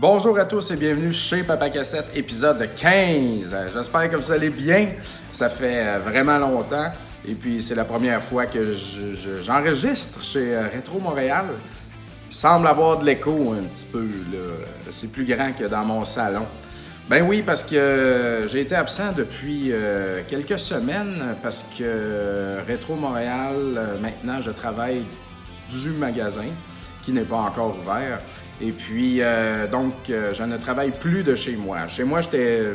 Bonjour à tous et bienvenue chez Papa Cassette, épisode 15. J'espère que vous allez bien. Ça fait euh, vraiment longtemps. Et puis, c'est la première fois que j'enregistre chez euh, Rétro Montréal. Semble avoir de l'écho un petit peu. C'est plus grand que dans mon salon. Ben oui, parce que j'ai été absent depuis euh, quelques semaines parce que Rétro Montréal, maintenant, je travaille du magasin qui n'est pas encore ouvert. Et puis, euh, donc, euh, je ne travaille plus de chez moi. Chez moi, j'étais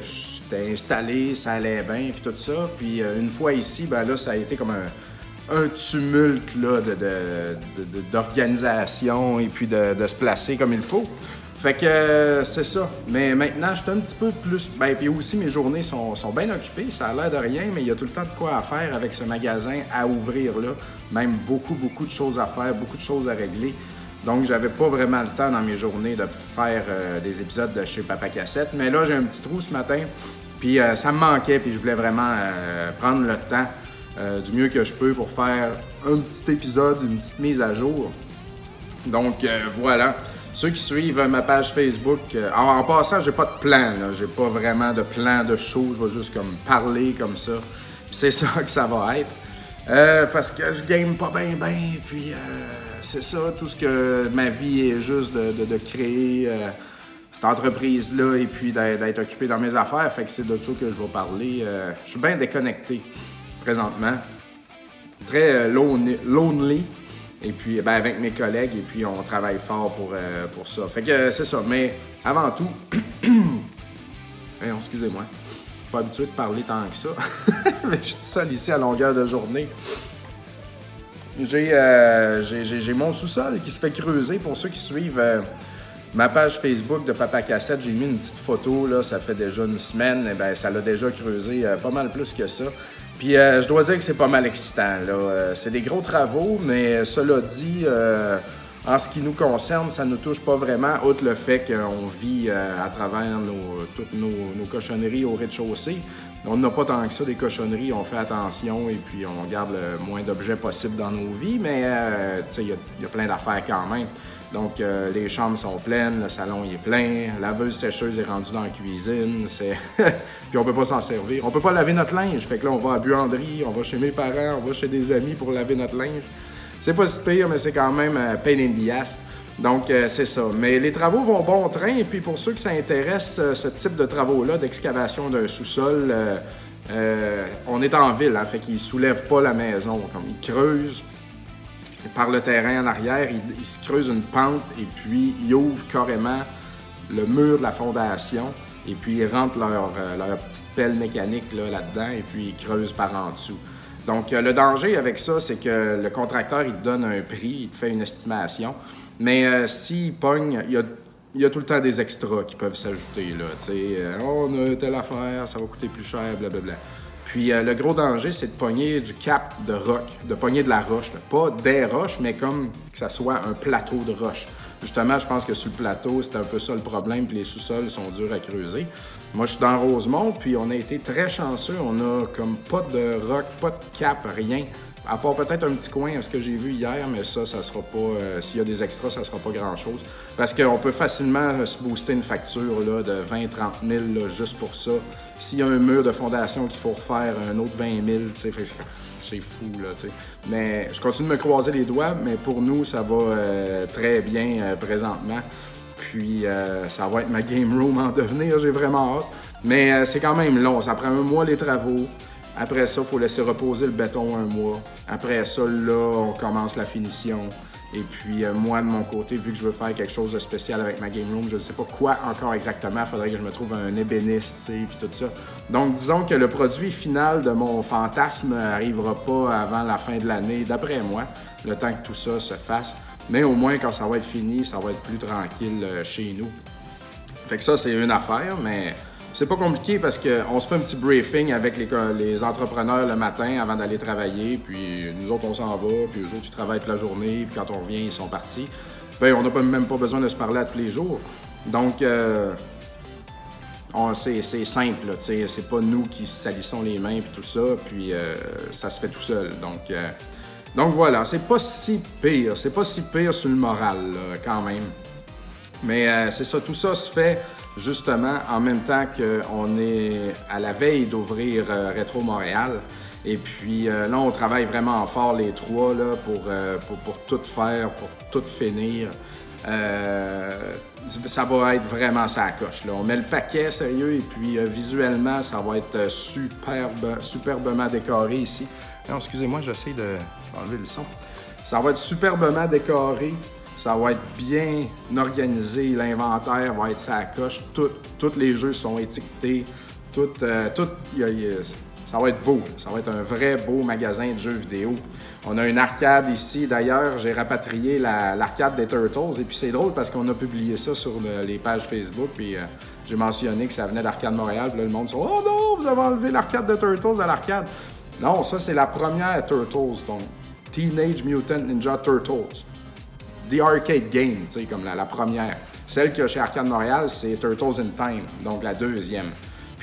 installé, ça allait bien, puis tout ça. Puis, euh, une fois ici, ben là, ça a été comme un, tumulte d'organisation et puis de, se placer comme il faut. Fait que c'est ça. Mais maintenant, je suis un petit peu plus. Ben, puis aussi, mes journées sont, sont bien occupées. Ça a l'air de rien, mais il y a tout le temps de quoi à faire avec ce magasin à ouvrir là. Même beaucoup, beaucoup de choses à faire, beaucoup de choses à régler. Donc, j'avais pas vraiment le temps dans mes journées de faire euh, des épisodes de chez Papa Cassette. Mais là, j'ai un petit trou ce matin, puis euh, ça me manquait, puis je voulais vraiment euh, prendre le temps du mieux que je peux pour faire un petit épisode, une petite mise à jour. Donc, voilà. Ceux qui suivent ma page Facebook, en, passant, j'ai pas de plan, j'ai pas vraiment de plan de show, je vais juste comme parler comme ça. Puis c'est ça que ça va être. Parce que je game pas bien, bien, puis c'est ça, tout ce que ma vie est juste de, créer euh, cette entreprise-là et puis d'être occupé dans mes affaires. Fait que c'est de ça que je vais parler. Euh, je suis bien déconnecté présentement. Très euh, lonely. Et puis, ben, avec mes collègues, et puis on travaille fort pour, pour ça. Fait que c'est ça. Mais avant tout, excusez-moi. Pas habitué de parler tant que ça. Mais je suis tout seul ici à longueur de journée. Euh, j'ai mon sous-sol qui se fait creuser. Pour ceux qui suivent euh, ma page Facebook de Papa Cassette, j'ai mis une petite photo, là, ça fait déjà une semaine. Et eh ben, ça l'a déjà creusé euh, pas mal plus que ça. Puis je dois dire que c'est pas mal excitant. c'est des gros travaux, mais cela dit, en ce qui nous concerne, ça ne nous touche pas vraiment, outre le fait qu'on vit à travers toutes nos cochonneries au rez-de-chaussée. On n'a pas tant que ça des cochonneries, on fait attention et puis on garde le moins d'objets possible dans nos vies, mais euh, il y, a plein d'affaires quand même. Donc, euh, les chambres sont pleines, le salon est plein, la laveuse sécheuse est rendue dans la cuisine, puis on peut pas s'en servir. On peut pas laver notre linge, fait que là, on va à buanderie, on va chez mes parents, on va chez des amis pour laver notre linge. C'est pas si pire, mais c'est quand même euh, pain in the donc, euh, c'est ça. Mais les travaux vont bon train. Et puis, pour ceux qui s'intéressent, euh, ce type de travaux-là, d'excavation d'un sous-sol, on est en ville, hein, fait qu'ils soulèvent pas la maison. Comme ils creusent par le terrain en arrière, ils, se creusent une pente et puis ils ouvrent carrément le mur de la fondation. Et puis, ils rentrent leur, leur petite pelle mécanique là-dedans et puis ils creusent par en dessous. Donc, le danger avec ça, c'est que le contracteur, il te donne un prix, il te fait une estimation. Mais euh, s'il pogne, il y a, tout le temps des extras qui peuvent s'ajouter. Là, euh, oh, on a telle affaire, ça va coûter plus cher, blablabla. Puis euh, le gros danger, c'est de pogner du cap de roc, de pogner de la roche. Pas des roches, mais comme que ça soit un plateau de roche. Justement, je pense que sur le plateau, c'est un peu ça le problème, puis les sous-sols sont durs à creuser. Moi, je suis dans Rosemont, puis on a été très chanceux. On a comme pas de roc, pas de cap, rien. À part peut-être un petit coin, ce que j'ai vu hier, mais ça, ça sera pas. Euh, s'il y a des extras, ça sera pas grand-chose. Parce qu'on peut facilement se booster une facture de 20-30 000 juste pour ça. S'il y a un mur de fondation qu'il faut refaire, un autre 20 000, c'est fou, là, tu sais. Mais je continue de me croiser les doigts, mais pour nous, ça va euh, très bien euh, présentement. Puis ça va être ma game room en devenir, j'ai vraiment hâte. Mais c'est quand même long, ça prend un mois les travaux. Après ça, il faut laisser reposer le béton un mois. Après ça, là, on commence la finition. Et puis, euh, moi, de mon côté, vu que je veux faire quelque chose de spécial avec ma game room, je ne sais pas quoi encore exactement. Il faudrait que je me trouve un ébéniste, sais, puis tout ça. Donc, disons que le produit final de mon fantasme n'arrivera pas avant la fin de l'année, d'après moi, le temps que tout ça se fasse. Mais au moins, quand ça va être fini, ça va être plus tranquille euh, chez nous. Fait que ça, c'est une affaire, mais c'est pas compliqué parce qu'on se fait un petit briefing avec les, entrepreneurs le matin avant d'aller travailler, puis nous autres, on s'en va, puis eux autres, ils travaillent toute la journée, puis quand on revient, ils sont partis. Bien, on n'a même pas besoin de se parler à tous les jours. Donc, euh, c'est simple, c'est pas nous qui salissons les mains, puis tout ça, puis euh, ça se fait tout seul. Donc, euh, donc voilà, c'est pas si pire, c'est pas si pire sur le moral, quand même. Mais c'est ça, tout ça se fait justement en même temps qu'on est à la veille d'ouvrir Rétro Montréal. Et puis là, on travaille vraiment fort les trois là, pour, pour, pour, tout faire, pour tout finir. Euh, ça va être vraiment sa coche. Là. On met le paquet sérieux et puis euh, visuellement, ça va être euh, superbe, superbement décoré ici. Non, excusez-moi, j'essaie de enlever le son. Ça va être superbement décoré. Ça va être bien organisé. L'inventaire va être sa coche. tous les jeux sont étiquetés. Tout, tout, ça va être beau. Ça va être un vrai beau magasin de jeux vidéo. On a une arcade ici. D'ailleurs, j'ai rapatrié l'arcade des Turtles. Et puis c'est drôle parce qu'on a publié ça sur les pages Facebook. Puis euh, j'ai mentionné que ça venait d'Arcade Montréal. Puis là, le monde dit Oh non, vous avez enlevé l'arcade de Turtles à l'arcade. Non, ça, c'est la première Turtles. Donc, Teenage Mutant Ninja Turtles. The Arcade Game, tu sais, comme la, la première. Celle qu'il y a chez Arcade Montréal, c'est Turtles in Time, donc la deuxième.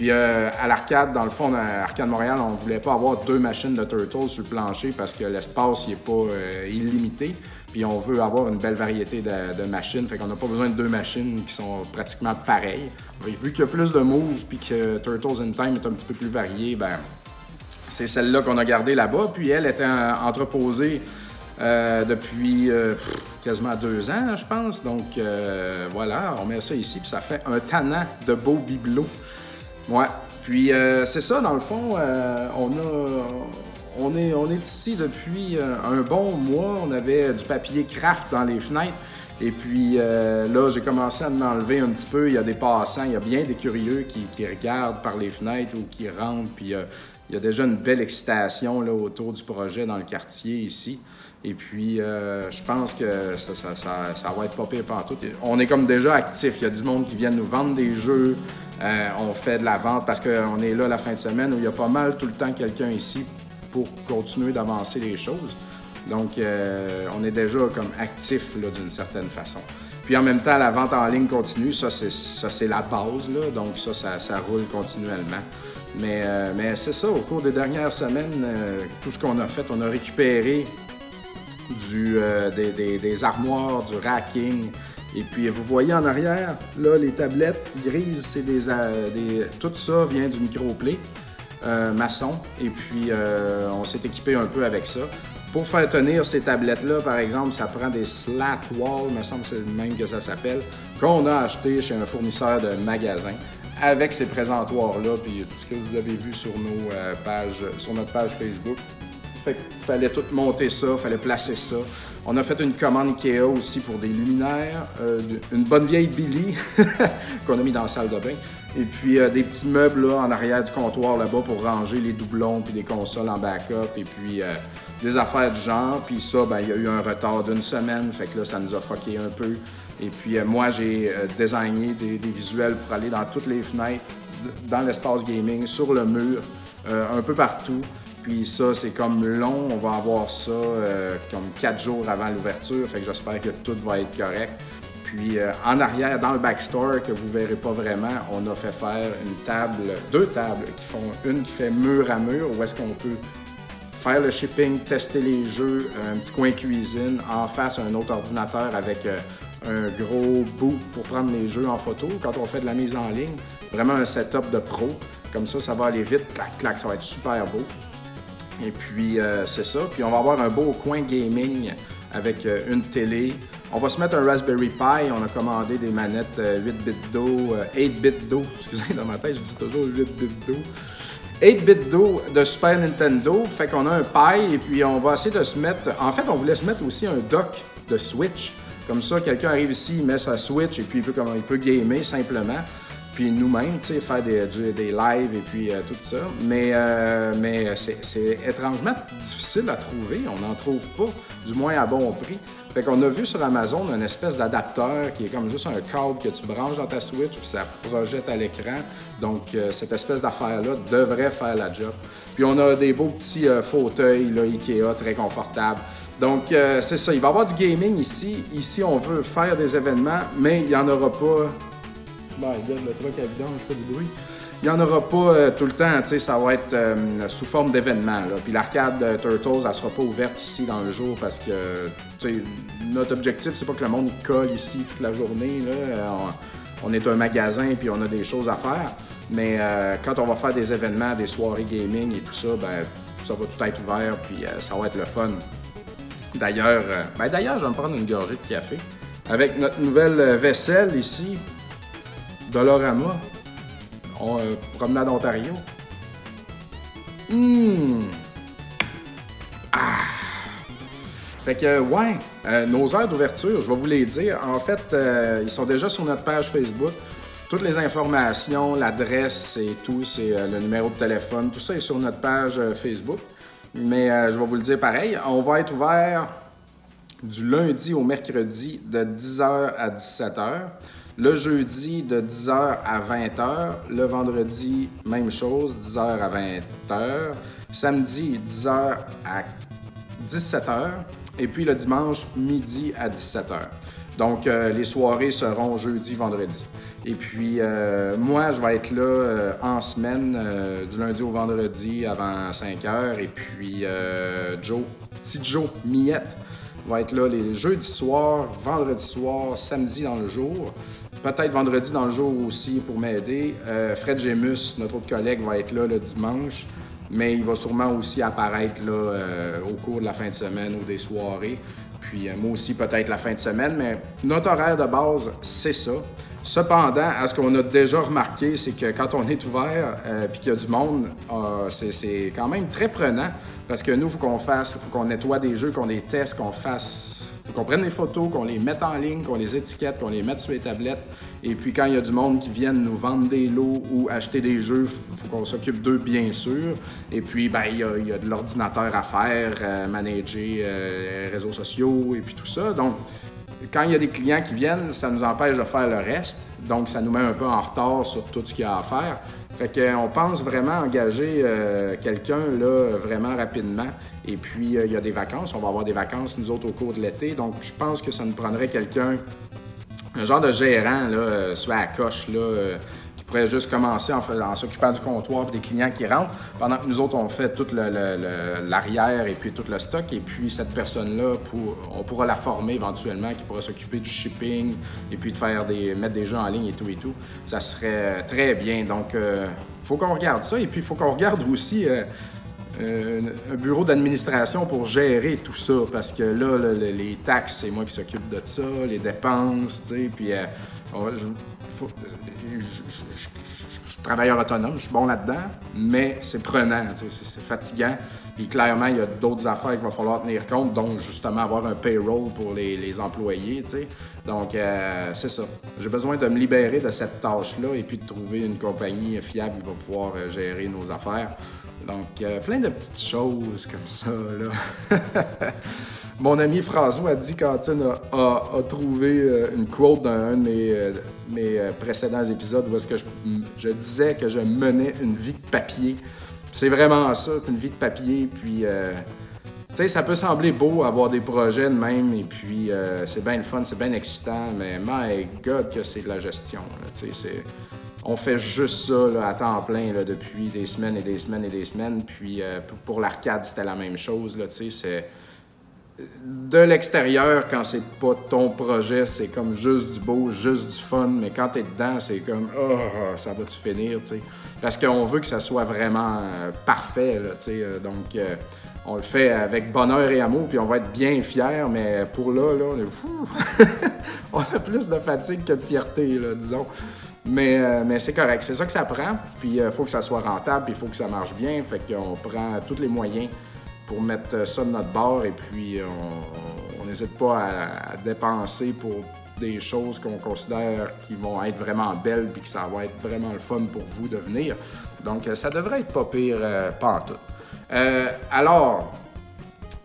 Puis euh, à l'arcade, dans le fond, à Arcade Montréal, on voulait pas avoir deux machines de Turtles sur le plancher parce que l'espace n'est pas euh, illimité. Puis on veut avoir une belle variété de, machines. Fait qu'on n'a pas besoin de deux machines qui sont pratiquement pareilles. Vu qu'il y a plus de moves puis que Turtles in Time est un petit peu plus varié, ben c'est celle-là qu'on a gardée là-bas. Puis elle était entreposée euh, depuis quasiment deux ans, je pense. Donc voilà, on met ça ici, puis ça fait un tannant de beau bibelot. Ouais. Puis euh, c'est ça, dans le fond, euh, on est, ici depuis euh, un bon mois. On avait du papier craft dans les fenêtres. Et puis là, j'ai commencé à m'enlever un petit peu. Il y a des passants, il y a bien des curieux qui, regardent par les fenêtres ou qui rentrent. Puis il y a déjà une belle excitation là, autour du projet dans le quartier ici. Et puis, je pense que ça, va être pas pire partout. On est comme déjà actif. Il y a du monde qui vient nous vendre des jeux. Euh, on fait de la vente parce qu'on est là la fin de semaine où il y a pas mal tout le temps quelqu'un ici pour continuer d'avancer les choses. Donc, euh, on est déjà comme actif d'une certaine façon. Puis en même temps, la vente en ligne continue, ça c'est la base, donc ça, ça, roule continuellement. Euh, mais c'est ça, au cours des dernières semaines, tout ce qu'on a fait, on a récupéré du, des, des, armoires, du racking, et puis, vous voyez en arrière, là, les tablettes grises, c'est euh, des, Tout ça vient du microplay euh, maçon. Et puis, euh, on s'est équipé un peu avec ça. Pour faire tenir ces tablettes-là, par exemple, ça prend des slat walls, me semble que c'est le même que ça s'appelle, qu'on a acheté chez un fournisseur de magasin avec ces présentoirs-là, puis tout ce que vous avez vu sur nos pages, sur notre page Facebook. Fait fallait tout monter ça, fallait placer ça. On a fait une commande Ikea aussi pour des luminaires, euh, une bonne vieille Billy qu'on a mis dans la salle de bain, et puis euh, des petits meubles là, en arrière du comptoir là-bas pour ranger les doublons puis des consoles en backup, et puis euh, des affaires du genre. Puis ça, ben, il y a eu un retard d'une semaine, fait que là, ça nous a fucké un peu. Et puis moi, j'ai designé des, des, visuels pour aller dans toutes les fenêtres, dans l'espace gaming, sur le mur, un peu partout. Puis ça, c'est comme long. On va avoir ça euh, comme quatre jours avant l'ouverture. Fait que j'espère que tout va être correct. Puis euh, en arrière, dans le backstore, que vous verrez pas vraiment, on a fait faire une table, deux tables qui font une qui fait mur à mur, où est-ce qu'on peut faire le shipping, tester les jeux, un petit coin cuisine, en face un autre ordinateur avec euh, un gros bout pour prendre les jeux en photo quand on fait de la mise en ligne. Vraiment un setup de pro. Comme ça, ça va aller vite, clac, clac, ça va être super beau. Et puis, euh, c'est ça. Puis, on va avoir un beau coin gaming avec euh, une télé. On va se mettre un Raspberry Pi. On a commandé des manettes 8 euh, bits d'eau, 8 bits d'eau. Excusez, dans ma tête, je dis toujours 8 bits d'eau. 8 bits d'eau de Super Nintendo. Fait qu'on a un Pi et puis on va essayer de se mettre. En fait, on voulait se mettre aussi un dock de Switch. Comme ça, quelqu'un arrive ici, il met sa Switch et puis il peut, il peut gamer simplement puis nous-mêmes, tu sais, faire des, des, lives et puis euh, tout ça. Mais, euh, mais c'est étrangement difficile à trouver. On n'en trouve pas, du moins à bon prix. Fait qu'on a vu sur Amazon une espèce d'adapteur qui est comme juste un câble que tu branches dans ta Switch puis ça projette à l'écran. Donc, euh, cette espèce d'affaire-là devrait faire la job. Puis on a des beaux petits fauteuils là, Ikea très confortables. Donc, c'est ça. Il va y avoir du gaming ici. Ici, on veut faire des événements, mais il n'y en aura pas God, le truc à vidange, du bruit. il n'y en aura pas euh, tout le temps, ça va être euh, sous forme d'événement. Puis l'arcade euh, Turtles, elle sera pas ouverte ici dans le jour parce que, notre objectif, c'est pas que le monde colle ici toute la journée. Là. On, est un magasin puis on a des choses à faire. Mais quand on va faire des événements, des soirées gaming et tout ça, ben, ça va tout être ouvert puis ça va être le fun. D'ailleurs, ben, d'ailleurs, je vais me prendre une gorgée de café avec notre nouvelle vaisselle ici, Dolorama. On, euh, promenade Ontario. Hum. Ah. Fait que, ouais, euh, nos heures d'ouverture, je vais vous les dire. En fait, euh, ils sont déjà sur notre page Facebook. Toutes les informations, l'adresse et tout, c'est le numéro de téléphone, tout ça est sur notre page Facebook. Mais je vais vous le dire pareil, on va être ouvert du lundi au mercredi de 10h à 17h. Le jeudi, de 10h à 20h. Le vendredi, même chose, 10h à 20h. Samedi, 10h à 17h. Et puis le dimanche, midi à 17h. Donc, euh, les soirées seront jeudi, vendredi. Et puis, euh, moi, je vais être là euh, en semaine, du lundi au vendredi avant 5 h. Et puis, Joe, petit Joe Miette, va être là les jeudis soirs, vendredi soir, samedi dans le jour. Peut-être vendredi dans le jour aussi pour m'aider. Euh, Fred Gemus, notre autre collègue, va être là le dimanche, mais il va sûrement aussi apparaître là, euh, au cours de la fin de semaine ou des soirées. Puis euh, moi aussi peut-être la fin de semaine, mais notre horaire de base, c'est ça. Cependant, à ce qu'on a déjà remarqué, c'est que quand on est ouvert et qu'il y a du monde, c'est quand même très prenant parce que nous, il faut qu'on fasse, faut qu'on nettoie des jeux, qu'on les teste, qu'on fasse qu'on prenne des photos, qu'on les mette en ligne, qu'on les étiquette, qu'on les mette sur les tablettes. Et puis quand il y a du monde qui vient nous vendre des lots ou acheter des jeux, il faut qu'on s'occupe d'eux bien sûr. Et puis ben, il, y a, de l'ordinateur à faire, euh, manager euh, les réseaux sociaux et puis tout ça. Donc quand il y a des clients qui viennent, ça nous empêche de faire le reste. Donc ça nous met un peu en retard sur tout ce qu'il y a à faire. Fait qu'on pense vraiment engager euh, quelqu'un là vraiment rapidement. Et puis euh, il y a des vacances, on va avoir des vacances nous autres au cours de l'été. Donc je pense que ça nous prendrait quelqu'un, un genre de gérant là, euh, soit à coche là pourrait juste commencer en, s'occupant du comptoir et des clients qui rentrent, pendant que nous autres, on fait tout l'arrière et puis tout le stock. Et puis, cette personne-là, on pourra la former éventuellement, qui pourra s'occuper du shipping et puis de faire des, mettre des jeux en ligne et tout et tout. Ça serait très bien. Donc, euh, faut qu'on regarde ça. Et puis, il faut qu'on regarde aussi... Euh, euh, un bureau d'administration pour gérer tout ça, parce que là, les taxes, c'est moi qui s'occupe de ça, les dépenses, tu sais, puis je, suis travailleur autonome, je suis bon là-dedans, mais c'est prenant, c'est fatigant. Puis clairement, il y a d'autres affaires qu'il va falloir tenir compte, dont justement avoir un payroll pour les, employés. Donc, euh, c'est ça. J'ai besoin de me libérer de cette tâche-là et puis de trouver une compagnie fiable qui va pouvoir euh, gérer nos affaires. Donc, euh, plein de petites choses comme ça. Là. Mon ami François a dit Cantine a, trouvé euh, une quote dans un de mes, euh, euh, précédents épisodes où est-ce que je, disais que je menais une vie de papier. C'est vraiment ça, c'est une vie de papier. Puis, tu sais, ça peut sembler beau avoir des projets de même, et puis c'est bien le fun, c'est bien excitant, mais my God que c'est de la gestion. Tu sais, on fait juste ça à temps plein depuis des semaines et des semaines et des semaines. Puis pour l'arcade, c'était la même chose. Là, c'est de l'extérieur, quand c'est pas ton projet, c'est comme juste du beau, juste du fun, mais quand t'es dedans, c'est comme oh, ça va-tu finir, tu sais? Parce qu'on veut que ça soit vraiment euh, parfait, là, tu sais. Euh, donc, euh, on le fait avec bonheur et amour, puis on va être bien fiers, mais pour là, là, on, est, on a plus de fatigue que de fierté, disons. Mais, mais c'est correct, c'est ça que ça prend, puis il faut que ça soit rentable, puis il faut que ça marche bien, fait qu'on prend tous les moyens pour mettre ça de notre bord et puis on n'hésite pas à, dépenser pour des choses qu'on considère qui vont être vraiment belles puis que ça va être vraiment le fun pour vous de venir. Donc ça devrait être pas pire, euh, pas en tout. Euh, alors,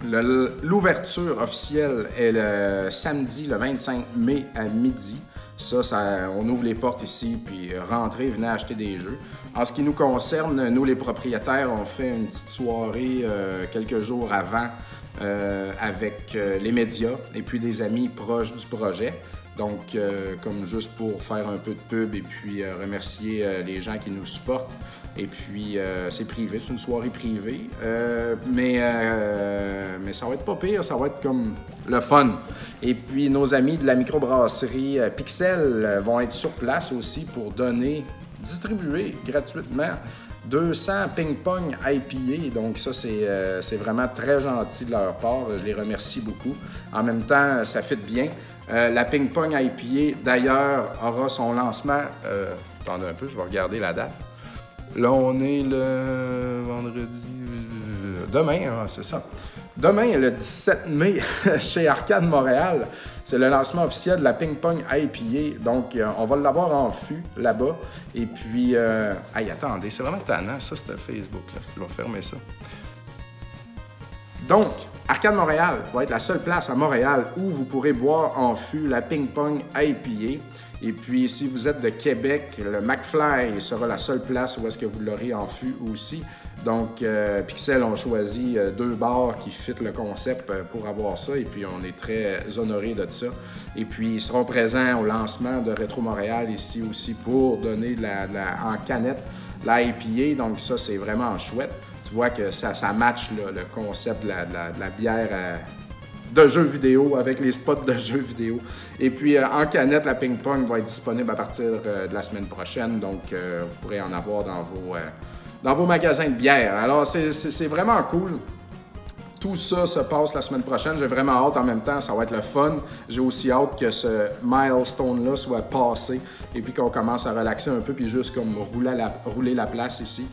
l'ouverture officielle est le samedi, le 25 mai à midi. Ça, ça, on ouvre les portes ici, puis rentrez, venez acheter des jeux. En ce qui nous concerne, nous les propriétaires, on fait une petite soirée euh, quelques jours avant avec les médias et puis des amis proches du projet. Donc, comme juste pour faire un peu de pub et puis remercier les gens qui nous supportent. Et puis, euh, c'est privé, c'est une soirée privée. Euh, mais, euh, mais ça va être pas pire, ça va être comme le fun. Et puis, nos amis de la microbrasserie Pixel vont être sur place aussi pour donner, distribuer gratuitement 200 ping-pong IPA. Donc, ça, c'est vraiment très gentil de leur part. Je les remercie beaucoup. En même temps, ça fait bien. la ping-pong IPA, d'ailleurs, aura son lancement. attendez un peu, je vais regarder la date. Là, on est le vendredi. Demain, hein, c'est ça. Demain, le 17 mai, chez Arcade Montréal, c'est le lancement officiel de la Ping Pong IPA. Donc, euh, on va l'avoir en fût là-bas. Et puis, euh... attendez, c'est vraiment tannant, ça, c'était Facebook. Là. Je vais fermer ça. Donc, Arcade Montréal va être la seule place à Montréal où vous pourrez boire en fût la Ping Pong IPA. Et puis, si vous êtes de Québec, le McFly sera la seule place où est-ce que vous l'aurez en fût aussi. Donc, euh, Pixel ont choisi euh, deux bars qui fitent le concept euh, pour avoir ça. Et puis, on est très honorés de ça. Et puis, ils seront présents au lancement de Retro Montréal ici aussi pour donner la, en canette la. Donc, ça, c'est vraiment chouette. Tu vois que ça, ça match le concept de la, bière de jeux vidéo avec les spots de jeux vidéo. Et puis euh, en canette, la ping pong va être disponible à partir euh, de la semaine prochaine, donc euh, vous pourrez en avoir dans vos, dans vos magasins de bière. Alors c'est vraiment cool. Tout ça se passe la semaine prochaine. J'ai vraiment hâte en même temps. Ça va être le fun. J'ai aussi hâte que ce milestone-là soit passé et puis qu'on commence à relaxer un peu puis juste comme rouler la, place ici.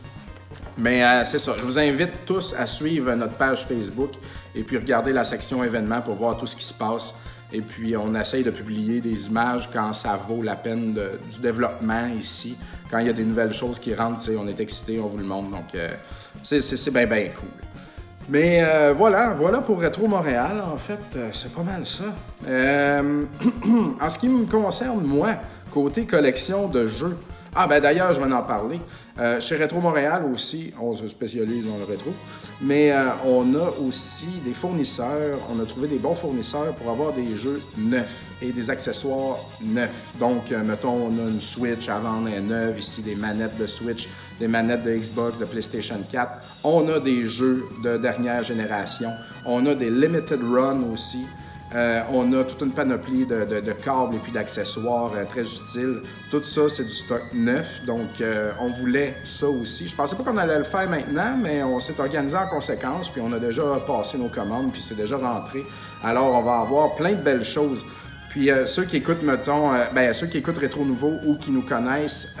Mais c'est ça. Je vous invite tous à suivre notre page Facebook et puis regarder la section événements pour voir tout ce qui se passe. Et puis, on essaye de publier des images quand ça vaut la peine du développement ici. Quand il y a des nouvelles choses qui rentrent, on est excité, on vous le montre. Donc, euh, c'est bien, bien cool. Mais euh, voilà, voilà pour Retro Montréal, en fait, c'est pas mal ça. en ce qui me concerne, moi, côté collection de jeux, ah, ben d'ailleurs, je vais en parler. Euh, chez Retro Montréal aussi, on se spécialise dans le rétro, mais euh, on a aussi des fournisseurs. On a trouvé des bons fournisseurs pour avoir des jeux neufs et des accessoires neufs. Donc, euh, mettons, on a une Switch à vendre neuve, ici des manettes de Switch, des manettes de Xbox, de PlayStation 4. On a des jeux de dernière génération. On a des limited run aussi. Euh, on a toute une panoplie de, câbles et puis d'accessoires euh, très utiles. Tout ça, c'est du stock neuf. Donc, euh, on voulait ça aussi. Je pensais pas qu'on allait le faire maintenant, mais on s'est organisé en conséquence. Puis, on a déjà passé nos commandes, puis c'est déjà rentré. Alors, on va avoir plein de belles choses. Puis ceux qui écoutent, mettons, ben, ceux qui écoutent Rétro Nouveau ou qui nous connaissent,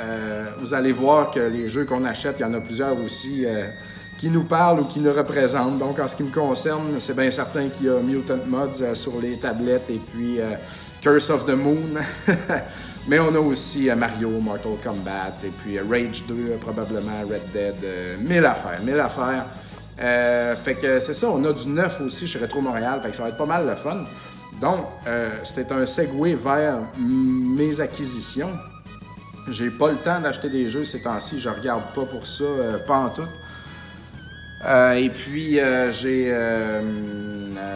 vous allez voir que les jeux qu'on achète, il y en a plusieurs aussi qui nous parle ou qui nous représente. Donc, en ce qui me concerne, c'est bien certain qu'il y a Mutant Mods euh, sur les tablettes et puis euh, Curse of the Moon. Mais on a aussi euh, Mario, Mortal Kombat et puis Rage 2, probablement Red Dead. mille affaires, mille affaires. fait que c'est ça, on a du neuf aussi chez Retro Montréal, fait que ça va être pas mal le fun. Donc, c'était un segue vers mes acquisitions. J'ai pas le temps d'acheter des jeux ces temps-ci, je regarde pas pour ça, pas en tout. Euh, et puis, euh, j'ai euh,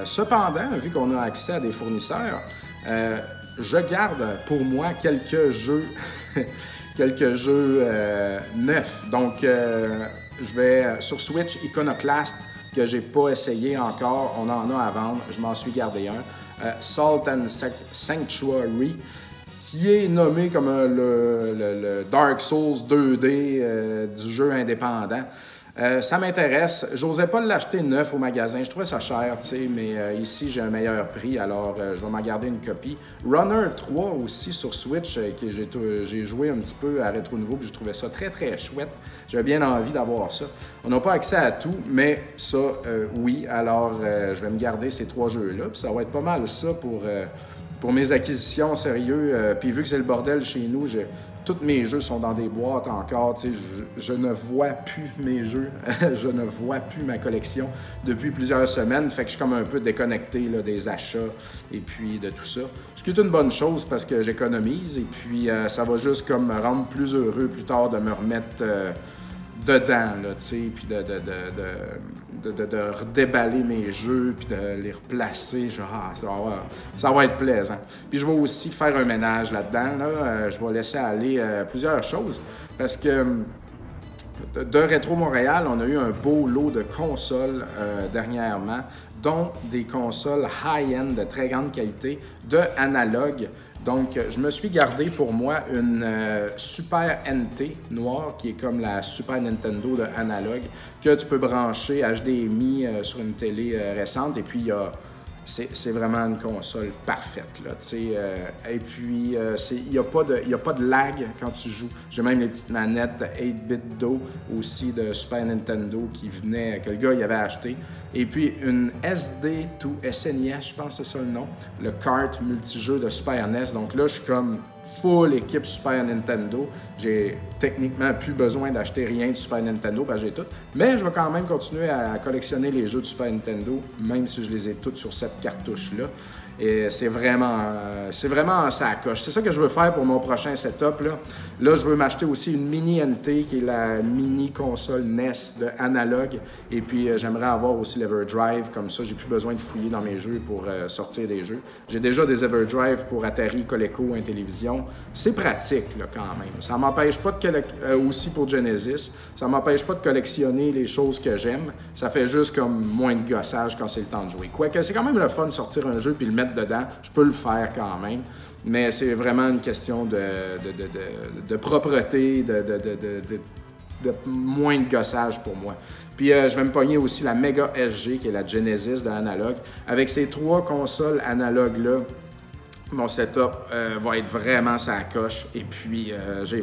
cependant, vu qu'on a accès à des fournisseurs, je garde pour moi quelques jeux, quelques jeux neufs. Donc, je vais sur Switch Iconoclast que j'ai pas essayé encore. On en a à vendre. Je m'en suis gardé un. Salt and Sanctuary qui est nommé comme le, Dark Souls 2D du jeu indépendant. Euh, ça m'intéresse. J'osais pas l'acheter neuf au magasin. Je trouvais ça cher, tu sais, mais euh, ici, j'ai un meilleur prix, alors euh, je vais m'en garder une copie. Runner 3 aussi sur Switch, que j'ai joué un petit peu à Retro Nouveau, puis je trouvais ça très, très chouette. J'avais bien envie d'avoir ça. On n'a pas accès à tout, mais ça, oui. Alors, je vais me garder ces trois jeux-là, puis ça va être pas mal ça pour, pour mes acquisitions sérieux. puis vu que c'est le bordel chez nous, je tous mes jeux sont dans des boîtes encore. Je, je, ne vois plus mes jeux, je ne vois plus ma collection depuis plusieurs semaines. Fait que je suis comme un peu déconnecté là, des achats et puis de tout ça. Ce qui est une bonne chose parce que j'économise et puis euh, ça va juste comme me rendre plus heureux plus tard de me remettre euh, dedans, puis de, redéballer mes jeux puis de les replacer. Genre, ah, ça, va, être plaisant. Puis je vais aussi faire un ménage là-dedans. Là. je vais laisser aller plusieurs choses parce que de Rétro Montréal, on a eu un beau lot de consoles dernièrement, dont des consoles high-end de très grande qualité, de analogue. Donc, je me suis gardé pour moi une euh, Super NT noire, qui est comme la Super Nintendo de analogue, que tu peux brancher HDMI euh, sur une télé euh, récente. Et puis, il y a c'est vraiment une console parfaite. Là, euh, et puis, il euh, n'y a, pas de, lag quand tu joues. J'ai même les petites manettes 8-bit Do aussi de Super Nintendo qui venait, que le gars il avait acheté. Et puis une SD to SNES, je pense que c'est ça le nom, le kart multijeu de Super NES. Donc là, je suis comme full équipe Super Nintendo. J'ai techniquement plus besoin d'acheter rien de Super Nintendo, parce que j'ai tout. Mais je vais quand même continuer à collectionner les jeux de Super Nintendo, même si je les ai toutes sur cette cartouche-là. Et c'est vraiment, euh, c'est vraiment ça coche. C'est ça que je veux faire pour mon prochain setup. Là, là je veux m'acheter aussi une mini NT, qui est la mini console NES de analogue. Et puis, euh, j'aimerais avoir aussi l'Everdrive. Comme ça, j'ai plus besoin de fouiller dans mes jeux pour euh, sortir des jeux. J'ai déjà des Everdrive pour Atari, Coleco, Intellivision. C'est pratique, là, quand même. Ça m'empêche pas de aussi pour Genesis. Ça m'empêche pas de collectionner les choses que j'aime. Ça fait juste comme moins de gossage quand c'est le temps de jouer. Quoique, c'est quand même le fun de sortir un jeu puis le mettre dedans. Je peux le faire quand même. Mais c'est vraiment une question de, de, propreté, de, moins de gossage pour moi. Puis euh, je vais me pogner aussi la Mega SG, qui est la Genesis de l'analogue. Avec ces trois consoles analogues-là, mon setup euh, va être vraiment sa coche et puis euh, j'ai,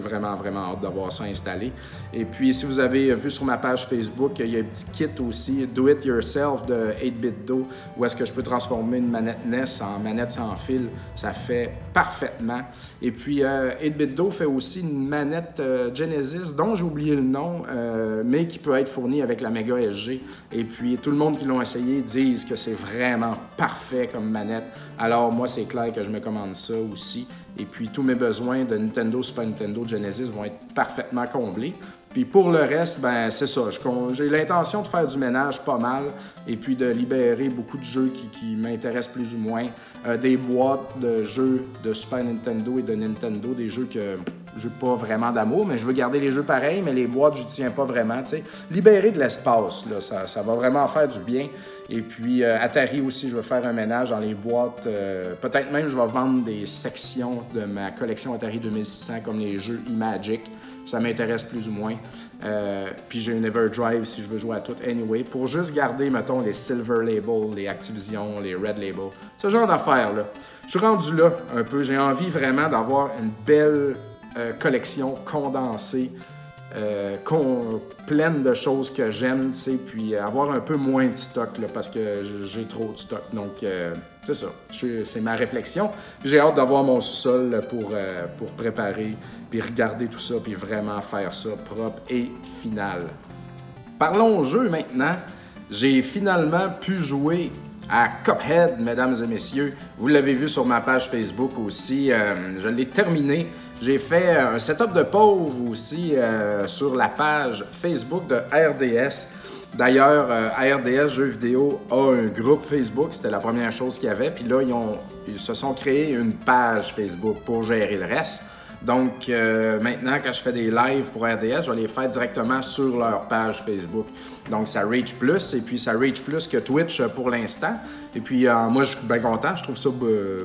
vraiment vraiment hâte d'avoir ça installé. Et puis si vous avez vu sur ma page Facebook, il y a un petit kit aussi, Do It Yourself de 8-bit Do, où est-ce que je peux transformer une manette NES en manette sans fil. Ça fait parfaitement. Et puis 8-bit euh, Do fait aussi une manette Genesis dont j'ai oublié le nom, mais qui peut être fournie avec la Mega SG. Et puis tout le monde qui l'ont essayé disent que c'est vraiment parfait comme manette. Alors moi, c'est clair que je me commande ça aussi. Et puis tous mes besoins de Nintendo, Super Nintendo, Genesis vont être parfaitement comblés. Puis pour le reste, ben c'est ça. J'ai l'intention de faire du ménage pas mal et puis de libérer beaucoup de jeux qui, m'intéressent plus ou moins. Euh, des boîtes de jeux de Super Nintendo et de Nintendo, des jeux que j'ai pas vraiment d'amour, mais je veux garder les jeux pareils, mais les boîtes, je tiens pas vraiment. Libérer de l'espace, ça, va vraiment faire du bien. Et puis euh, Atari aussi, je veux faire un ménage dans les boîtes. Euh, peut-être même je vais vendre des sections de ma collection Atari 2600 comme les jeux e-Magic. Ça m'intéresse plus ou moins. Euh, puis j'ai une Everdrive si je veux jouer à tout anyway, pour juste garder, mettons, les Silver Label, les Activision, les Red Label, ce genre d'affaires-là. Je suis rendu là un peu. J'ai envie vraiment d'avoir une belle collection condensée euh, pleine de choses que j'aime, puis avoir un peu moins de stock, là, parce que j'ai trop de stock. Donc, euh, c'est ça. C'est ma réflexion. J'ai hâte d'avoir mon sous-sol pour, euh, pour préparer, puis regarder tout ça, puis vraiment faire ça propre et final. Parlons jeu maintenant. J'ai finalement pu jouer à Cuphead, mesdames et messieurs. Vous l'avez vu sur ma page Facebook aussi. je l'ai terminé. J'ai fait un setup de pauvre aussi euh, sur la page Facebook de RDS. D'ailleurs, euh, RDS Jeux vidéo a un groupe Facebook, c'était la première chose qu'il y avait. Puis là, ils se sont créés une page Facebook pour gérer le reste. Donc euh, maintenant, quand je fais des lives pour RDS, je vais les faire directement sur leur page Facebook. Donc ça reach plus et puis ça reach plus que Twitch pour l'instant. Et puis euh, moi, je suis bien content. Je trouve ça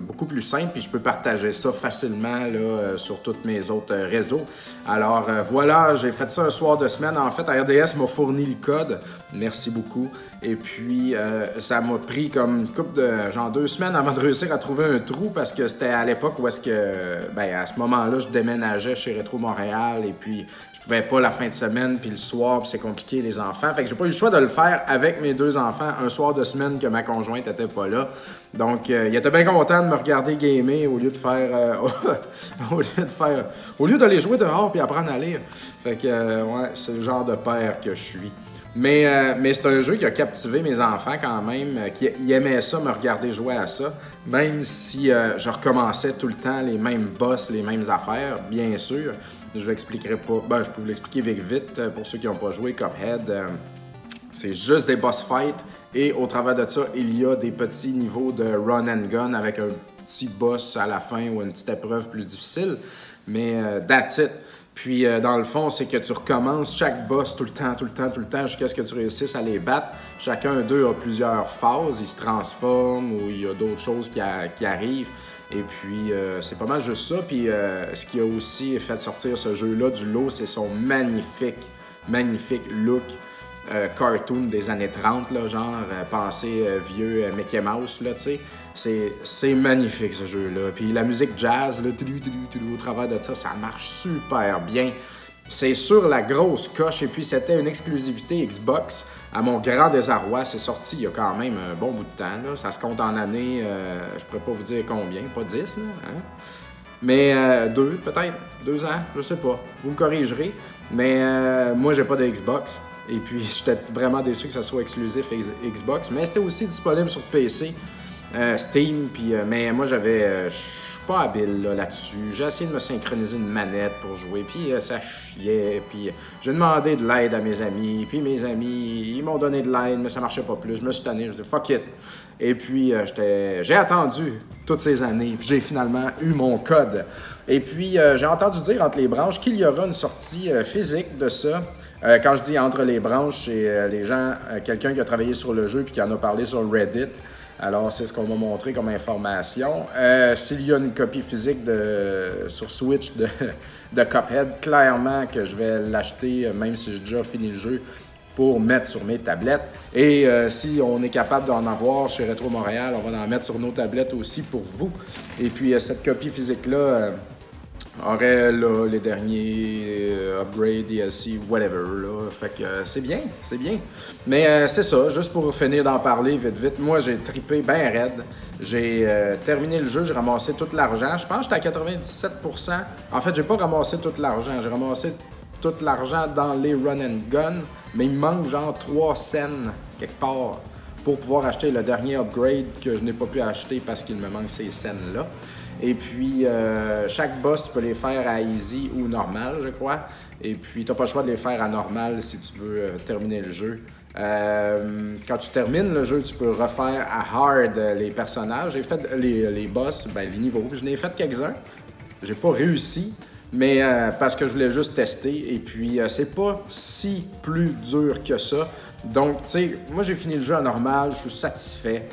beaucoup plus simple puis je peux partager ça facilement euh, sur tous mes autres réseaux. Alors voilà, j'ai fait ça un soir de semaine. En fait, RDS m'a fourni le code. Merci beaucoup. Et puis ça m'a pris comme une couple de genre deux semaines avant de réussir à trouver un trou parce que c'était à l'époque où est-ce que, ben à ce moment-là, je déménageais chez Rétro Montréal et puis je pouvais pas la fin de semaine puis le soir, puis c'est compliqué les enfants. Fait que j'ai pas eu le choix de le faire avec mes deux enfants un soir de semaine que ma conjointe était pas là. Donc euh, il était bien content de me regarder gamer au lieu de faire euh, au lieu de faire au lieu d'aller jouer dehors puis apprendre à lire. Fait que euh, ouais, c'est le genre de père que je suis. Mais, mais c'est un jeu qui a captivé mes enfants quand même, qui aimaient ça, me regarder jouer à ça même si euh, je recommençais tout le temps les mêmes boss, les mêmes affaires, bien sûr. Je l'expliquerai pas. Ben, je peux vous l'expliquer vite, vite euh, pour ceux qui n'ont pas joué Cuphead. Euh, C'est juste des boss fights. Et au travers de ça, il y a des petits niveaux de run and gun avec un petit boss à la fin ou une petite épreuve plus difficile. Mais euh, that's it. Puis euh, dans le fond, c'est que tu recommences chaque boss tout le temps, tout le temps, tout le temps, jusqu'à ce que tu réussisses à les battre. Chacun d'eux a plusieurs phases, ils se transforment ou il y a d'autres choses qui, arrivent. Et puis euh, c'est pas mal juste ça. Puis ce qui a aussi fait sortir ce jeu-là du lot, c'est son magnifique, magnifique look. Cartoon des années 30, là, genre pensé vieux Mickey Mouse, là, tu sais. C'est magnifique ce jeu-là. Puis la musique jazz, là, au travers de ça, ça marche super bien. C'est sur la grosse coche et puis c'était une exclusivité Xbox. À mon grand désarroi, c'est sorti il y a quand même un bon bout de temps. Ça se compte en années, euh, je pourrais pas vous dire combien, pas 10, là, hein? mais euh, deux peut-être, deux ans, je sais pas. Vous me corrigerez. Mais euh, moi, j'ai pas de Xbox. Et puis, j'étais vraiment déçu que ça soit exclusif Xbox. Mais c'était aussi disponible sur PC. Euh, Steam, puis, euh, mais moi j'avais. Euh, pas habile là-dessus. j'ai essayé de me synchroniser une manette pour jouer, puis ça chiait. Puis j'ai demandé de l'aide à mes amis, puis mes amis, ils m'ont donné de l'aide, mais ça marchait pas plus. Je me suis tanné, je me suis dit fuck it. Et puis j'ai attendu toutes ces années, puis j'ai finalement eu mon code. Et puis j'ai entendu dire entre les branches qu'il y aura une sortie physique de ça. quand je dis entre les branches, c'est les gens, quelqu'un qui a travaillé sur le jeu puis qui en a parlé sur Reddit. Alors, c'est ce qu'on m'a montré comme information. Euh, s'il y a une copie physique de, sur Switch de, de clairement que je vais l'acheter, euh, même si j'ai déjà fini le jeu, pour mettre sur mes tablettes. Et euh, si on est capable d'en avoir chez Retro Montréal, on va en mettre sur nos tablettes aussi pour vous. Et puis, cette copie physique-là aurait là, les derniers euh, upgrades, DLC, whatever. Là. Fait que euh, c'est bien, c'est bien. Mais euh, c'est ça, juste pour finir d'en parler vite vite, moi j'ai tripé bien raide. J'ai terminé le jeu, j'ai ramassé tout l'argent. Je pense que j'étais à 97%. En fait, j'ai pas ramassé tout l'argent, j'ai ramassé tout l'argent dans les run and gun, mais il me manque genre 3 scènes quelque part pour pouvoir acheter le dernier upgrade que je n'ai pas pu acheter parce qu'il me manque ces scènes-là. Et puis, euh, chaque boss, tu peux les faire à easy ou normal, je crois. Et puis, tu n'as pas le choix de les faire à normal si tu veux euh, terminer le jeu. Euh, quand tu termines le jeu, tu peux refaire à hard les personnages. J'ai fait les, boss, ben, les niveaux. Je n'ai fait quelques-uns. J'ai pas réussi, mais parce que je voulais juste tester. Et puis, c'est pas si plus dur que ça. Donc, tu sais, moi j'ai fini le jeu à normal, je suis satisfait.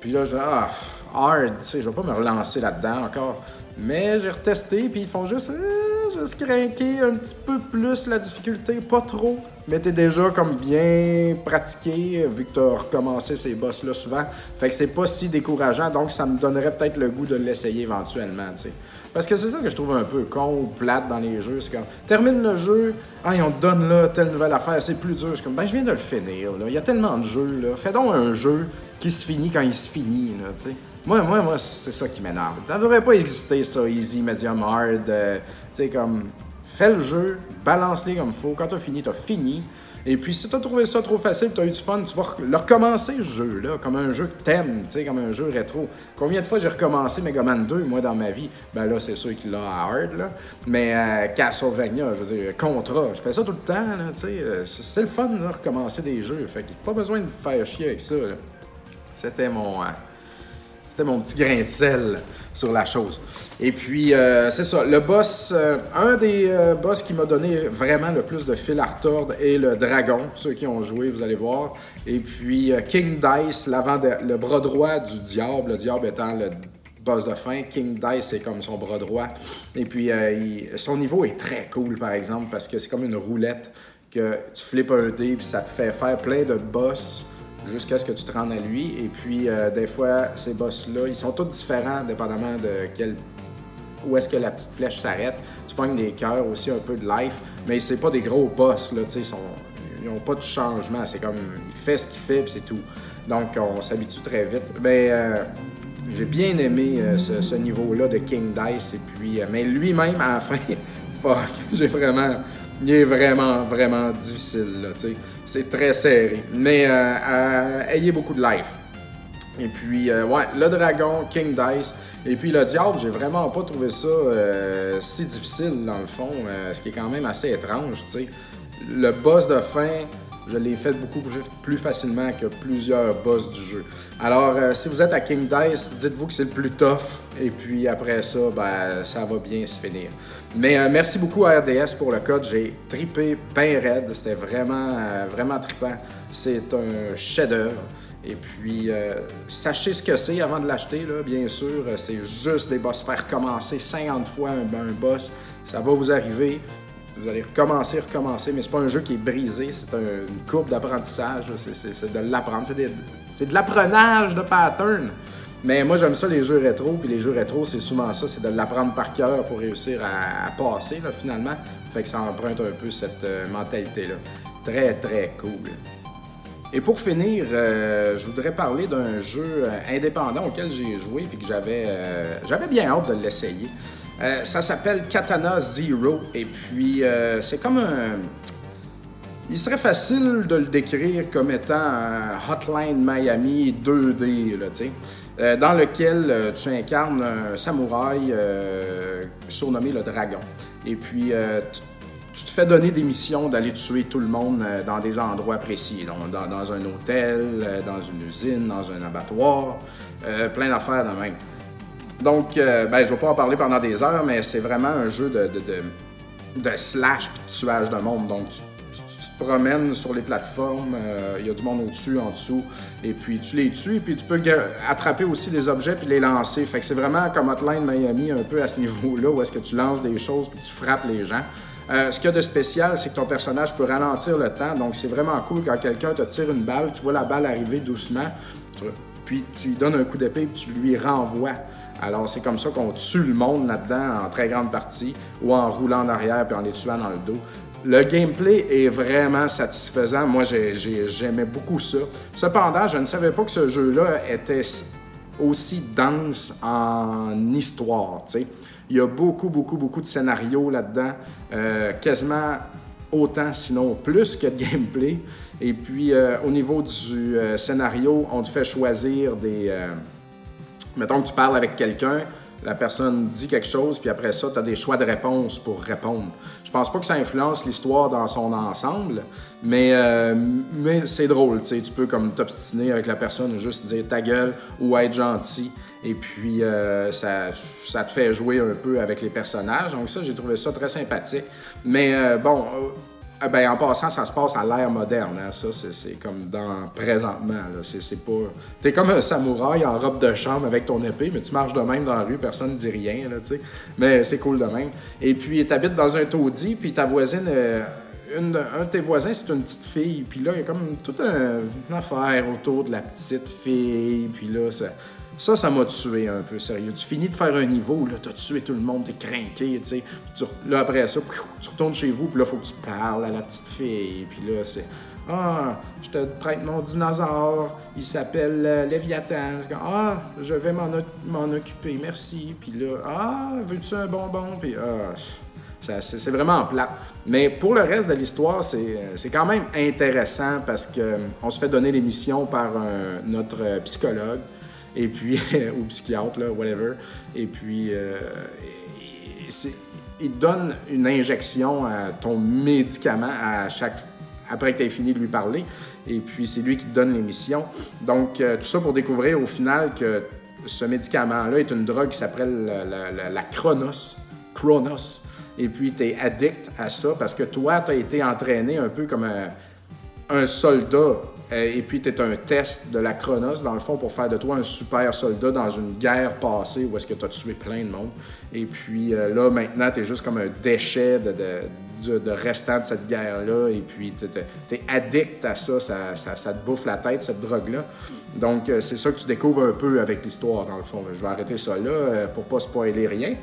Puis là, je ah, hard, tu sais, je vais pas me relancer là-dedans encore. Mais j'ai retesté, puis ils font juste, euh, juste craquer un petit peu plus la difficulté, pas trop. Mais t'es déjà comme bien pratiqué, vu que t'as recommencé ces boss-là souvent. Fait que c'est pas si décourageant, donc ça me donnerait peut-être le goût de l'essayer éventuellement, tu sais. Parce que c'est ça que je trouve un peu con ou plate dans les jeux. C'est comme, termine le jeu, ah, on te donne là telle nouvelle affaire, c'est plus dur. Je comme, ben, je viens de le finir, là. Il y a tellement de jeux, là. Fais donc un jeu qui se finit quand il se finit, là, tu sais. Moi, moi, moi, c'est ça qui m'énerve. Ça devrait pas exister, ça, easy, medium, hard. Euh, tu sais, comme, fais le jeu, balance-les comme faut. Quand t'as fini, t'as fini. Et puis, si tu as trouvé ça trop facile, tu as eu du fun, tu vas le recommencer, ce jeu-là, comme un jeu que t'aimes, tu sais, comme un jeu rétro. Combien de fois j'ai recommencé Mega Man 2, moi, dans ma vie? Ben là, c'est sûr qu'il l'a à hard, là. Mais euh, Castlevania, je veux dire, Contra, je fais ça tout le temps, là, tu sais. Euh, c'est le fun, de recommencer des jeux. Fait qu'il a pas besoin de faire chier avec ça, C'était mon... Euh, mon petit grain de sel sur la chose. Et puis, euh, c'est ça. Le boss, euh, un des euh, boss qui m'a donné vraiment le plus de fil à retordre est le dragon. Ceux qui ont joué, vous allez voir. Et puis, King Dice, le bras droit du diable. Le diable étant le boss de fin. King Dice est comme son bras droit. Et puis, son niveau est très cool, par exemple, parce que c'est comme une roulette que tu flippes un dé, puis ça te fait faire plein de boss jusqu'à ce que tu te rendes à lui. Et puis, euh, des fois, ces boss-là, ils sont tous différents, dépendamment de quel... où est-ce que la petite flèche s'arrête. Tu pognes des cœurs aussi, un peu de life, mais c'est pas des gros boss, là, tu sais, ils n'ont pas de changement. C'est comme, il fait ce qu'il fait, c'est tout. Donc, on s'habitue très vite. Mais euh, j'ai bien aimé euh, ce, niveau-là de King Dice. Et puis, mais lui-même, à la fin, fuck, j'ai vraiment il est vraiment, vraiment difficile. Là, c'est très serré. Mais euh, euh, ayez beaucoup de life. Et puis, euh, ouais, le dragon, King Dice. Et puis le diable, j'ai vraiment pas trouvé ça si difficile dans le fond, ce qui est quand même assez étrange. sais. Le boss de fin, je l'ai fait beaucoup plus facilement que plusieurs boss du jeu. Alors, euh, si vous êtes à King Dice, dites-vous que c'est le plus tough, et puis après ça, ben, ça va bien se finir. Mais euh, merci beaucoup à RDS pour le code. J'ai tripé pain raide. C'était vraiment, euh, vraiment trippant. C'est un chef-d'œuvre. Et puis, sachez ce que c'est avant de l'acheter, bien sûr. C'est juste des boss. Faire commencer 50 fois un boss, ça va vous arriver. Vous allez recommencer, recommencer, mais c'est pas un jeu qui est brisé, c'est une courbe d'apprentissage, c'est de l'apprendre, c'est de l'apprenage de pattern. Mais moi, j'aime ça, les jeux rétro, puis les jeux rétro, c'est souvent ça, c'est de l'apprendre par cœur pour réussir à, passer, finalement. Fait que ça emprunte un peu cette euh, mentalité-là. Très, très cool. Et pour finir, euh, je voudrais parler d'un jeu euh, indépendant auquel j'ai joué, puis que j'avais, j'avais bien hâte de l'essayer. Euh, ça s'appelle Katana Zero. Et puis, euh, c'est comme un. Il serait facile de le décrire comme étant un Hotline Miami 2D, là, euh, dans lequel tu incarnes un samouraï surnommé le Dragon. Et puis, tu te fais donner des missions d'aller tuer tout le monde dans des endroits précis, dans, dans un hôtel, dans une usine, dans un abattoir, plein d'affaires de même. Donc, euh, ben, je ne vais pas en parler pendant des heures, mais c'est vraiment un jeu de, de, slash et de tuage de monde. Donc, tu, te promènes sur les plateformes, euh, il y a du monde au-dessus, en dessous, et puis tu les tues, et puis tu peux attraper aussi des objets puis les lancer. Fait que c'est vraiment comme Hotline Miami, un peu à ce niveau-là, où est-ce que tu lances des choses puis tu frappes les gens. Euh, ce qu'il y a de spécial, c'est que ton personnage peut ralentir le temps, donc c'est vraiment cool quand quelqu'un te tire une balle, tu vois la balle arriver doucement, puis tu lui donnes un coup d'épée et tu lui renvoies. Alors, c'est comme ça qu'on tue le monde là-dedans en très grande partie, ou en roulant en arrière puis en les tuant dans le dos. Le gameplay est vraiment satisfaisant. Moi, j'aimais beaucoup ça. Cependant, je ne savais pas que ce jeu-là était aussi dense en histoire. Il y a beaucoup, beaucoup, beaucoup de scénarios là-dedans, euh, quasiment autant, sinon plus que de gameplay. Et puis, euh, au niveau du euh, scénario, on te fait choisir des Mettons que tu parles avec quelqu'un, la personne dit quelque chose, puis après ça, tu as des choix de réponse pour répondre. Je pense pas que ça influence l'histoire dans son ensemble, mais, euh, mais c'est drôle, tu peux comme t'obstiner avec la personne, juste dire ta gueule ou être gentil. Et puis, euh, ça, te fait jouer un peu avec les personnages. Donc ça, j'ai trouvé ça très sympathique. Mais euh, bon, ah ben, en passant, ça se passe à l'ère moderne. Hein. Ça, c'est comme dans présentement. C'est pas. T'es comme un samouraï en robe de chambre avec ton épée, mais tu marches de même dans la rue, personne ne dit rien. Là, mais c'est cool de même. Et puis, tu habites dans un taudis, puis ta voisine. Euh, une, un de tes voisins, c'est une petite fille. Puis là, il y a comme toute une affaire autour de la petite fille. Puis là, ça, ça, ça m'a tué un peu, sérieux. Tu finis de faire un niveau, là, t'as tué tout le monde, t'es craqué, tu sais. Là, après ça, tu retournes chez vous, puis là, faut que tu parles à la petite fille. Puis là, c'est Ah, je te prête mon dinosaure, il s'appelle euh, Léviathan. Ah, je vais m'en occuper, merci. Puis là, Ah, veux-tu un bonbon? Puis ah. C'est vraiment plat. Mais pour le reste de l'histoire, c'est quand même intéressant parce qu'on euh, se fait donner les missions par notre psychologue et puis, ou psychiatre, là, whatever. Et puis, euh, il donne une injection à ton médicament à chaque, après que tu aies fini de lui parler. Et puis, c'est lui qui te donne l'émission. Donc, euh, tout ça pour découvrir au final que ce médicament-là est une drogue qui s'appelle la, la, Chronos. Chronos. Et puis, tu es addict à ça parce que toi, tu as été entraîné un peu comme un, soldat et puis, tu es un test de la Chronos, dans le fond, pour faire de toi un super soldat dans une guerre passée où est-ce que tu as tué plein de monde. Et puis euh, là, maintenant, tu es juste comme un déchet de, restant de cette guerre-là. Et puis, tu es, addict à ça ça, ça te bouffe la tête, cette drogue-là. Donc, euh, c'est ça que tu découvres un peu avec l'histoire, dans le fond. Je vais arrêter ça là pour pas spoiler rien.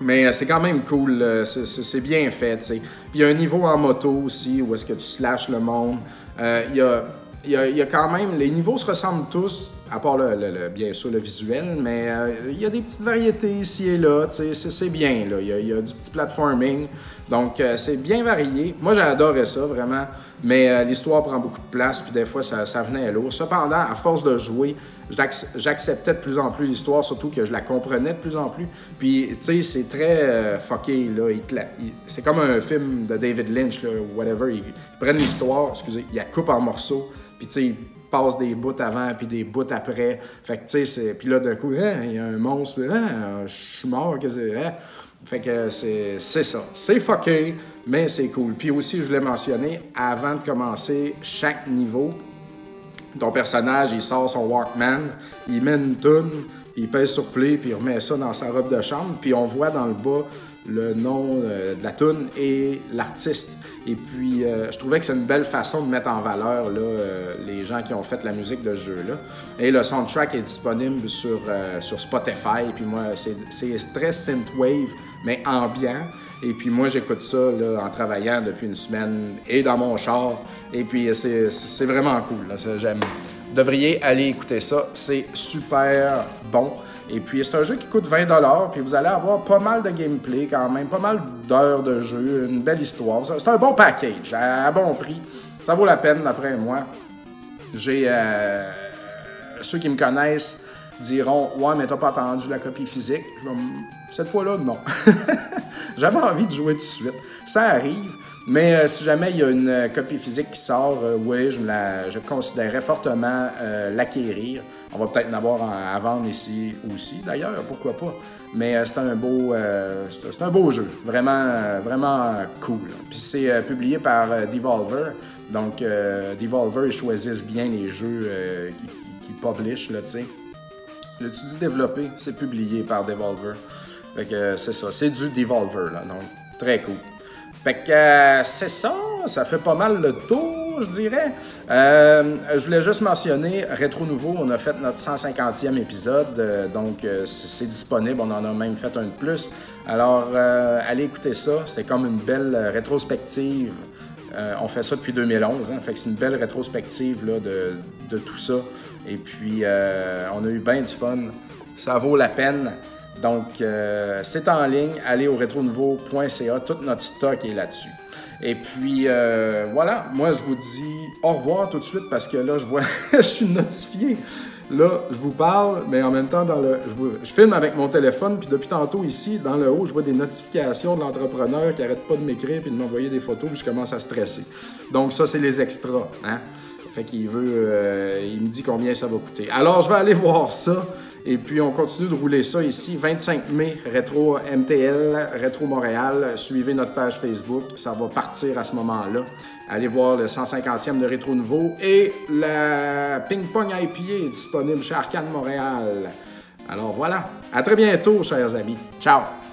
Mais c'est quand même cool, c'est bien fait. Il y a un niveau en moto aussi où est-ce que tu slashes le monde. Il euh, y, a, quand même. Les niveaux se ressemblent tous à part le, bien sûr le visuel, mais il y a des petites variétés ici et là, c'est bien. Il y, a, du petit platforming, donc c'est bien varié. Moi, adoré ça, vraiment, mais l'histoire prend beaucoup de place, puis des fois, ça, venait à l'eau. Cependant, à force de jouer, j'acceptais de plus en plus l'histoire, surtout que je la comprenais de plus en plus. Puis, tu sais, c'est très euh, fucké, là. c'est comme un film de David Lynch, là, ou whatever. Ils, prennent l'histoire, excusez, ils la coupent en morceaux, puis, tu sais, ils passent des bouts avant, puis des bouts après. Fait que, tu sais, puis là, d'un coup, hein, il y a un monstre, hein, je suis mort, que c'est. Hein? Fait que c'est ça. C'est fucké, mais c'est cool. Puis aussi, je voulais mentionner, avant de commencer chaque niveau, ton personnage, il sort son Walkman, il met une toune, il pèse sur play, puis il remet ça dans sa robe de chambre, puis on voit dans le bas le nom euh, de la toune et l'artiste. Et puis, euh, je trouvais que c'est une belle façon de mettre en valeur là, euh, les gens qui ont fait la musique de ce jeu-là. Et le soundtrack est disponible sur, sur Spotify. Puis moi, c'est très synthwave, mais ambiant. Et puis moi, j'écoute ça là, en travaillant depuis une semaine et dans mon char. Et puis c'est vraiment cool. J'aime. Devriez aller écouter ça. C'est super bon. Et puis c'est un jeu qui coûte 20 puis vous allez avoir pas mal de gameplay quand même, pas mal d'heures de jeu, une belle histoire. C'est un bon package, à bon prix. Ça vaut la peine d'après moi. J'ai... Euh, ceux qui me connaissent diront « Ouais, mais t'as pas attendu la copie physique. » Cette fois-là, non. J'avais envie de jouer tout de suite. Ça arrive. Mais euh, si jamais il y a une euh, copie physique qui sort, euh, oui, je, la, je considérerais fortement l'acquérir. On va peut-être en avoir à vendre ici aussi, d'ailleurs, pourquoi pas. Mais c'est un beau, un beau jeu, vraiment, vraiment cool. Puis c'est publié par Devolver, donc Devolver ils choisissent bien les jeux qui, qui, publish là, tu sais. Tu dis développé, c'est publié par Devolver. Fait que c'est ça, c'est du Devolver là, donc très cool. Fait que euh, c'est ça, ça fait pas mal le tour, je dirais. Euh, je voulais juste mentionner, Rétro Nouveau, on a fait notre 150e épisode, euh, donc c'est disponible, on en a même fait un de plus. Alors, allez écouter ça, c'est comme une belle rétrospective. on fait ça depuis 2011, hein, fait que c'est une belle rétrospective là, de, de, tout ça. Et puis, on a eu bien du fun. Ça vaut la peine. Donc, euh, c'est en ligne. Allez au retronouveau.ca. Tout notre stock est là-dessus. Et puis, euh, voilà. Moi, je vous dis au revoir tout de suite parce que là, je vois, je suis notifié. Là, je vous parle, mais en même temps, dans le, je, filme avec mon téléphone, puis depuis tantôt ici, dans le haut, je vois des notifications de l'entrepreneur qui arrête pas de m'écrire et de m'envoyer des photos, puis je commence à stresser. Donc ça, c'est les extras. Hein? Fait qu'il veut, euh, il me dit combien ça va coûter. Alors, je vais aller voir ça. Et puis, on continue de rouler ça ici. 25 mai, Rétro MTL, Rétro Montréal. Suivez notre page Facebook. Ça va partir à ce moment-là. Allez voir le 150e de Rétro Nouveau. Et la Ping Pong IPA est disponible chez Arcane Montréal. Alors voilà. À très bientôt, chers amis. Ciao!